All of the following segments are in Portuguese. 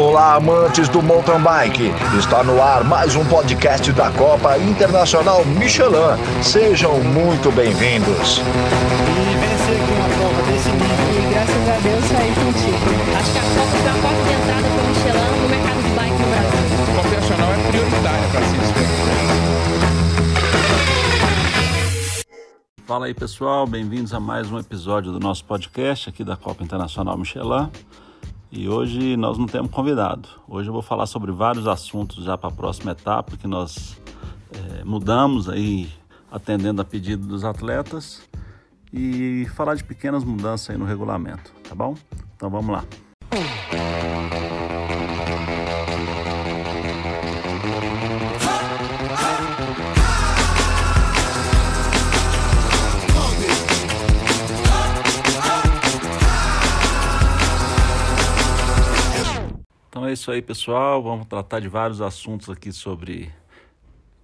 Olá, amantes do mountain bike. Está no ar mais um podcast da Copa Internacional Michelin. Sejam muito bem-vindos. A Deus. Acho que a Copa porta de entrada Michelin no mercado de bike é para se Fala aí pessoal, bem-vindos a mais um episódio do nosso podcast aqui da Copa Internacional Michelin. E hoje nós não temos convidado. Hoje eu vou falar sobre vários assuntos já para a próxima etapa que nós é, mudamos aí atendendo a pedido dos atletas e falar de pequenas mudanças aí no regulamento, tá bom? Então vamos lá. É isso aí, pessoal. Vamos tratar de vários assuntos aqui sobre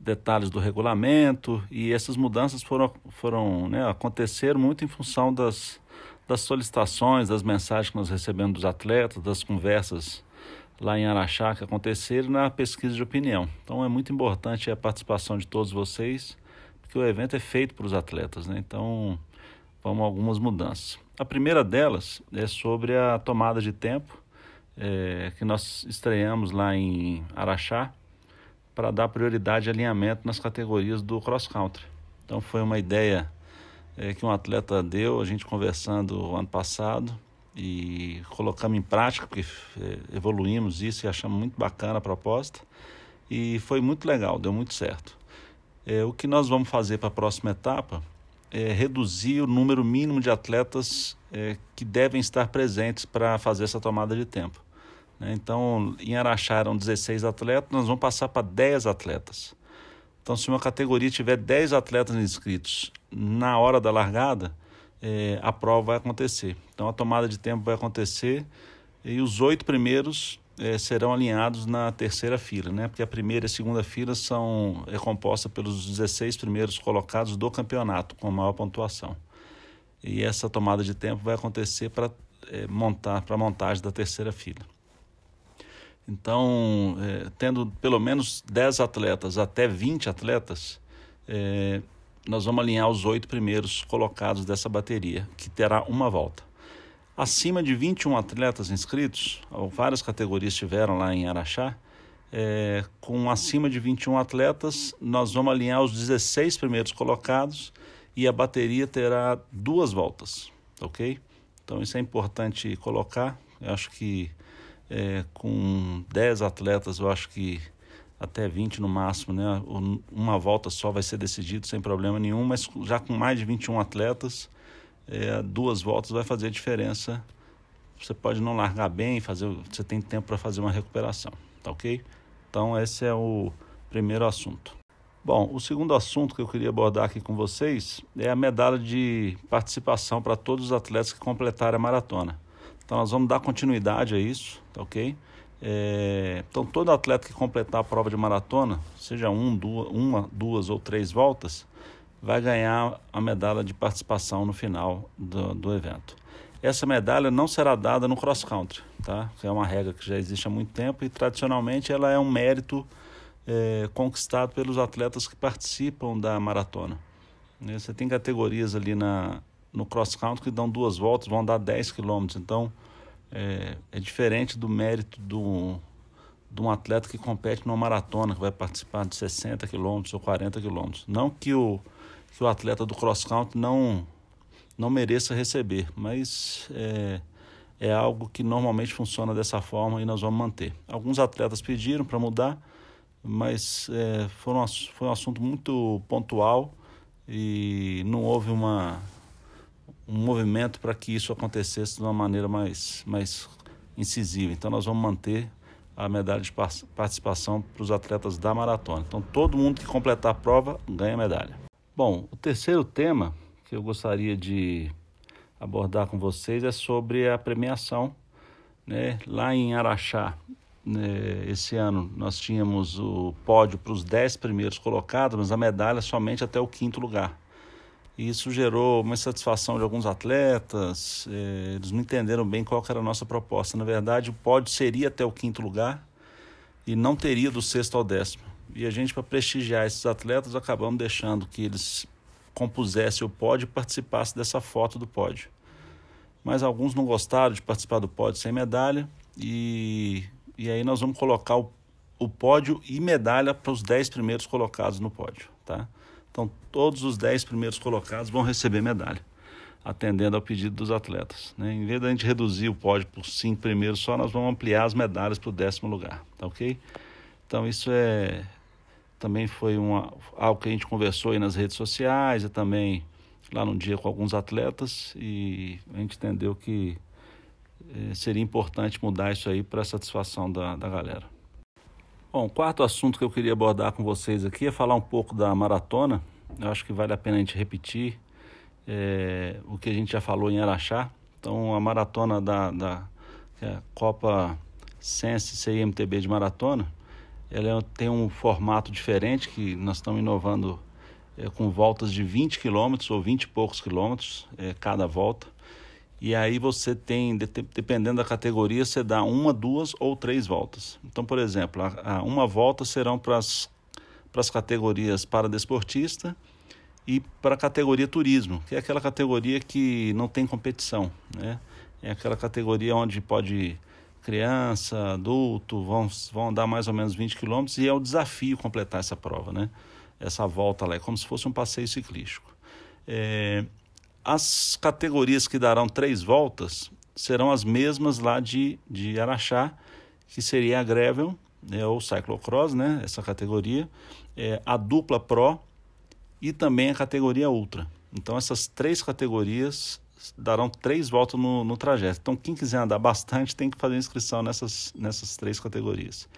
detalhes do regulamento e essas mudanças foram, foram né, aconteceram muito em função das, das solicitações, das mensagens que nós recebemos dos atletas, das conversas lá em Araxá que aconteceram na pesquisa de opinião. Então é muito importante a participação de todos vocês, porque o evento é feito para os atletas, né? Então vamos a algumas mudanças. A primeira delas é sobre a tomada de tempo é, que nós estreamos lá em Araxá para dar prioridade e alinhamento nas categorias do cross country. Então foi uma ideia é, que um atleta deu, a gente conversando ano passado e colocamos em prática, porque é, evoluímos isso e achamos muito bacana a proposta e foi muito legal, deu muito certo. É, o que nós vamos fazer para a próxima etapa é reduzir o número mínimo de atletas é, que devem estar presentes para fazer essa tomada de tempo. Né? Então, em Araxá eram 16 atletas, nós vamos passar para 10 atletas. Então, se uma categoria tiver 10 atletas inscritos na hora da largada, é, a prova vai acontecer. Então, a tomada de tempo vai acontecer e os oito primeiros é, serão alinhados na terceira fila, né? porque a primeira e a segunda fila são é composta pelos 16 primeiros colocados do campeonato, com maior pontuação. E essa tomada de tempo vai acontecer para é, montar para a montagem da terceira fila. Então, é, tendo pelo menos 10 atletas até 20 atletas, é, nós vamos alinhar os oito primeiros colocados dessa bateria, que terá uma volta. Acima de 21 atletas inscritos, várias categorias tiveram lá em Araxá, é, com acima de 21 atletas, nós vamos alinhar os 16 primeiros colocados e a bateria terá duas voltas, ok? Então isso é importante colocar. Eu acho que é, com 10 atletas, eu acho que até 20 no máximo, né? Uma volta só vai ser decidido sem problema nenhum, mas já com mais de 21 atletas, é, duas voltas vai fazer diferença. Você pode não largar bem, fazer, você tem tempo para fazer uma recuperação, tá ok? Então esse é o primeiro assunto. Bom, o segundo assunto que eu queria abordar aqui com vocês é a medalha de participação para todos os atletas que completaram a maratona. Então nós vamos dar continuidade a isso, tá ok? É, então todo atleta que completar a prova de maratona, seja um, duas, uma, duas ou três voltas, vai ganhar a medalha de participação no final do, do evento. Essa medalha não será dada no cross country, tá? Que é uma regra que já existe há muito tempo e tradicionalmente ela é um mérito é, conquistado pelos atletas que participam da maratona. Você tem categorias ali na, no cross country que dão duas voltas, vão dar 10 quilômetros. Então é, é, diferente do mérito do, de um atleta que compete numa maratona, que vai participar de 60 quilômetros ou 40 quilômetros. Não que o, que o atleta do cross country não, não mereça receber, mas é, é algo que normalmente funciona dessa forma e nós vamos manter. Alguns atletas pediram para mudar, mas é, foi um assunto muito pontual e não houve uma um movimento para que isso acontecesse de uma maneira mais, mais incisiva. Então, nós vamos manter a medalha de participação para os atletas da maratona. Então, todo mundo que completar a prova ganha medalha. Bom, o terceiro tema que eu gostaria de abordar com vocês é sobre a premiação. Né? Lá em Araxá, né, esse ano, nós tínhamos o pódio para os dez primeiros colocados, mas a medalha somente até o quinto lugar. E isso gerou uma insatisfação de alguns atletas, eh, eles não entenderam bem qual era a nossa proposta. Na verdade, o pódio seria até o quinto lugar e não teria do sexto ao décimo. E a gente, para prestigiar esses atletas, acabamos deixando que eles compusessem o pódio e participassem dessa foto do pódio. Mas alguns não gostaram de participar do pódio sem medalha e, e aí nós vamos colocar o, o pódio e medalha para os 10 primeiros colocados no pódio, tá? Então, todos os 10 primeiros colocados vão receber medalha, atendendo ao pedido dos atletas. Né? Em vez da gente reduzir o pódio por cinco primeiros só, nós vamos ampliar as medalhas para o décimo lugar, tá ok? Então, isso é também foi uma, algo que a gente conversou aí nas redes sociais e também lá no dia com alguns atletas e a gente entendeu que eh, seria importante mudar isso aí para satisfação da, da galera. Bom, o quarto assunto que eu queria abordar com vocês aqui é falar um pouco da maratona. Eu acho que vale a pena a gente repetir é, o que a gente já falou em Araxá. Então, a maratona da, da é Copa Sense CIMTB de maratona, ela tem um formato diferente que nós estamos inovando é, com voltas de 20 quilômetros ou 20 e poucos quilômetros é, cada volta. E aí você tem, dependendo da categoria, você dá uma, duas ou três voltas. Então, por exemplo, a, a uma volta serão para as categorias para desportista e para a categoria turismo, que é aquela categoria que não tem competição, né? É aquela categoria onde pode criança, adulto, vão, vão andar mais ou menos 20 quilômetros e é o desafio completar essa prova, né? Essa volta lá, é como se fosse um passeio ciclístico. É, as categorias que darão três voltas serão as mesmas lá de, de Araxá, que seria a Gravel, né, ou Cyclocross, né, essa categoria, é, a dupla Pro e também a categoria Ultra. Então essas três categorias darão três voltas no, no trajeto. Então quem quiser andar bastante tem que fazer inscrição nessas, nessas três categorias.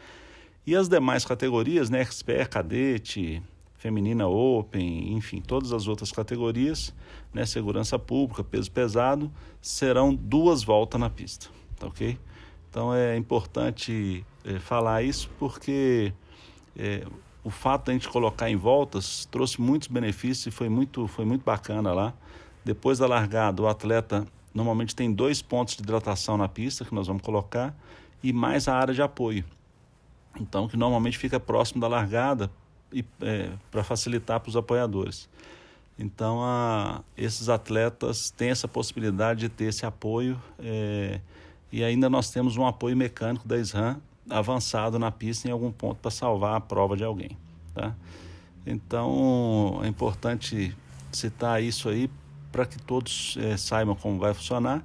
E as demais categorias, né, Expert, Cadete, feminina open, enfim, todas as outras categorias, né, segurança pública, peso pesado, serão duas voltas na pista, tá ok? Então é importante é, falar isso porque é, o fato de a gente colocar em voltas trouxe muitos benefícios e foi muito, foi muito bacana lá. Depois da largada, o atleta normalmente tem dois pontos de hidratação na pista que nós vamos colocar e mais a área de apoio. Então, que normalmente fica próximo da largada é, para facilitar para os apoiadores. Então, a, esses atletas têm essa possibilidade de ter esse apoio é, e ainda nós temos um apoio mecânico da SRAM avançado na pista em algum ponto para salvar a prova de alguém. Tá? Então, é importante citar isso aí para que todos é, saibam como vai funcionar.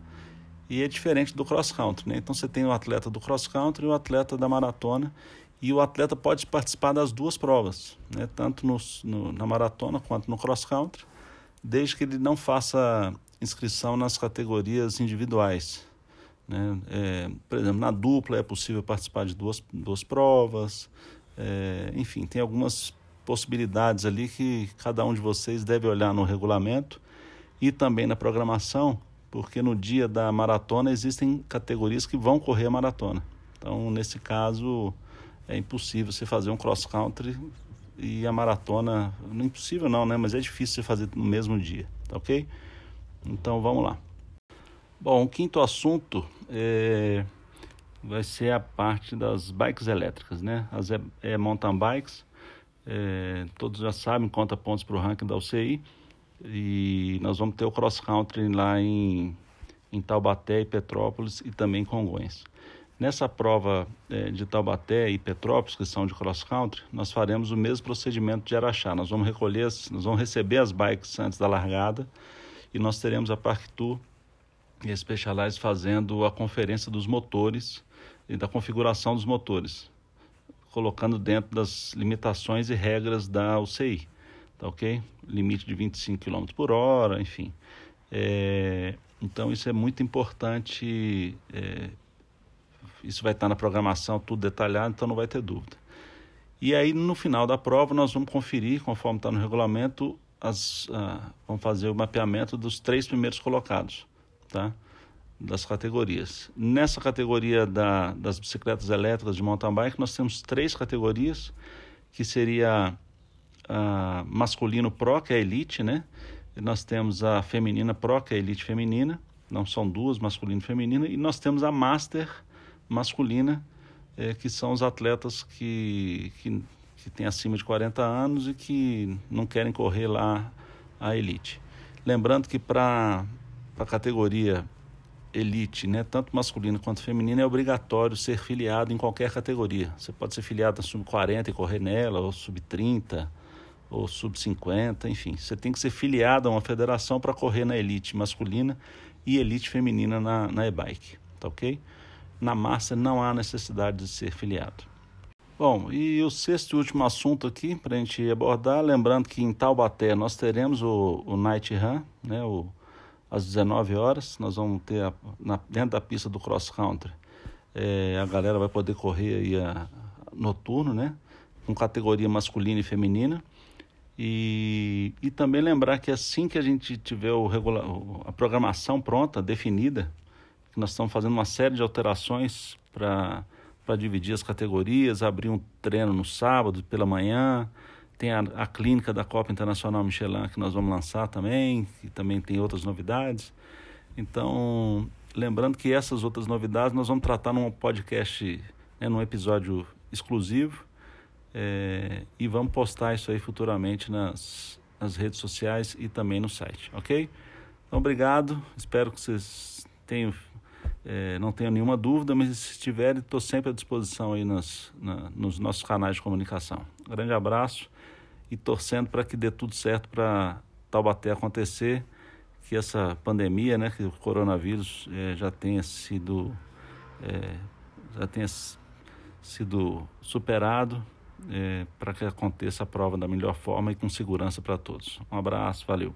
E é diferente do cross country, né? Então você tem o atleta do cross country e o atleta da maratona e o atleta pode participar das duas provas, né? tanto no, no, na maratona quanto no cross country, desde que ele não faça inscrição nas categorias individuais. Né? É, por exemplo, na dupla é possível participar de duas, duas provas, é, enfim, tem algumas possibilidades ali que cada um de vocês deve olhar no regulamento e também na programação, porque no dia da maratona existem categorias que vão correr a maratona. Então, nesse caso, é impossível você fazer um cross country e a maratona, não é impossível não, né? Mas é difícil você fazer no mesmo dia, tá ok? Então vamos lá. Bom, o quinto assunto é, vai ser a parte das bikes elétricas, né? As é, é mountain bikes, é, todos já sabem, conta pontos para o ranking da UCI e nós vamos ter o cross country lá em, em Taubaté e Petrópolis e também em Congonhas. Nessa prova é, de Taubaté e Petrópolis, que são de cross country, nós faremos o mesmo procedimento de Araxá. Nós vamos recolher, nós vamos receber as bikes antes da largada e nós teremos a Parktour e a Specialized fazendo a conferência dos motores e da configuração dos motores, colocando dentro das limitações e regras da UCI, tá ok? Limite de 25 km por hora, enfim. É, então isso é muito importante é, isso vai estar na programação, tudo detalhado, então não vai ter dúvida. E aí, no final da prova, nós vamos conferir, conforme está no regulamento, as, uh, vamos fazer o mapeamento dos três primeiros colocados, tá? das categorias. Nessa categoria da, das bicicletas elétricas de mountain bike, nós temos três categorias, que seria uh, masculino pro, que é a elite, né? nós temos a feminina Pro, que é a elite feminina, não são duas, masculina e feminina, e nós temos a Master masculina, é, que são os atletas que, que, que têm acima de 40 anos e que não querem correr lá a elite. Lembrando que para a categoria elite, né, tanto masculina quanto feminina, é obrigatório ser filiado em qualquer categoria. Você pode ser filiado na sub-40 e correr nela, ou sub-30, ou sub-50, enfim. Você tem que ser filiado a uma federação para correr na elite masculina e elite feminina na, na e-bike, tá ok? Na massa não há necessidade de ser filiado. Bom, e o sexto e último assunto aqui para a gente abordar, lembrando que em Taubaté nós teremos o, o Night Run, né, o, às 19 horas, nós vamos ter a, na, dentro da pista do cross country, é, a galera vai poder correr aí a, noturno, né, com categoria masculina e feminina. E, e também lembrar que assim que a gente tiver o regula a programação pronta, definida, que nós estamos fazendo uma série de alterações para dividir as categorias, abrir um treino no sábado pela manhã, tem a, a, clínica da Copa Internacional Michelin que nós vamos lançar também, e também tem outras novidades. Então, lembrando que essas outras novidades nós vamos tratar num podcast, né, num episódio exclusivo é, e vamos postar isso aí futuramente nas, nas redes sociais e também no site, ok? Então, obrigado. Espero que vocês tenham, é, não tenham nenhuma dúvida, mas se tiverem, estou sempre à disposição aí nas, na, nos nossos canais de comunicação. Grande abraço e torcendo para que dê tudo certo para Taubaté acontecer, que essa pandemia, né, que o coronavírus é, já tenha sido é, já tenha sido superado é, para que aconteça a prova da melhor forma e com segurança para todos. Um abraço, valeu.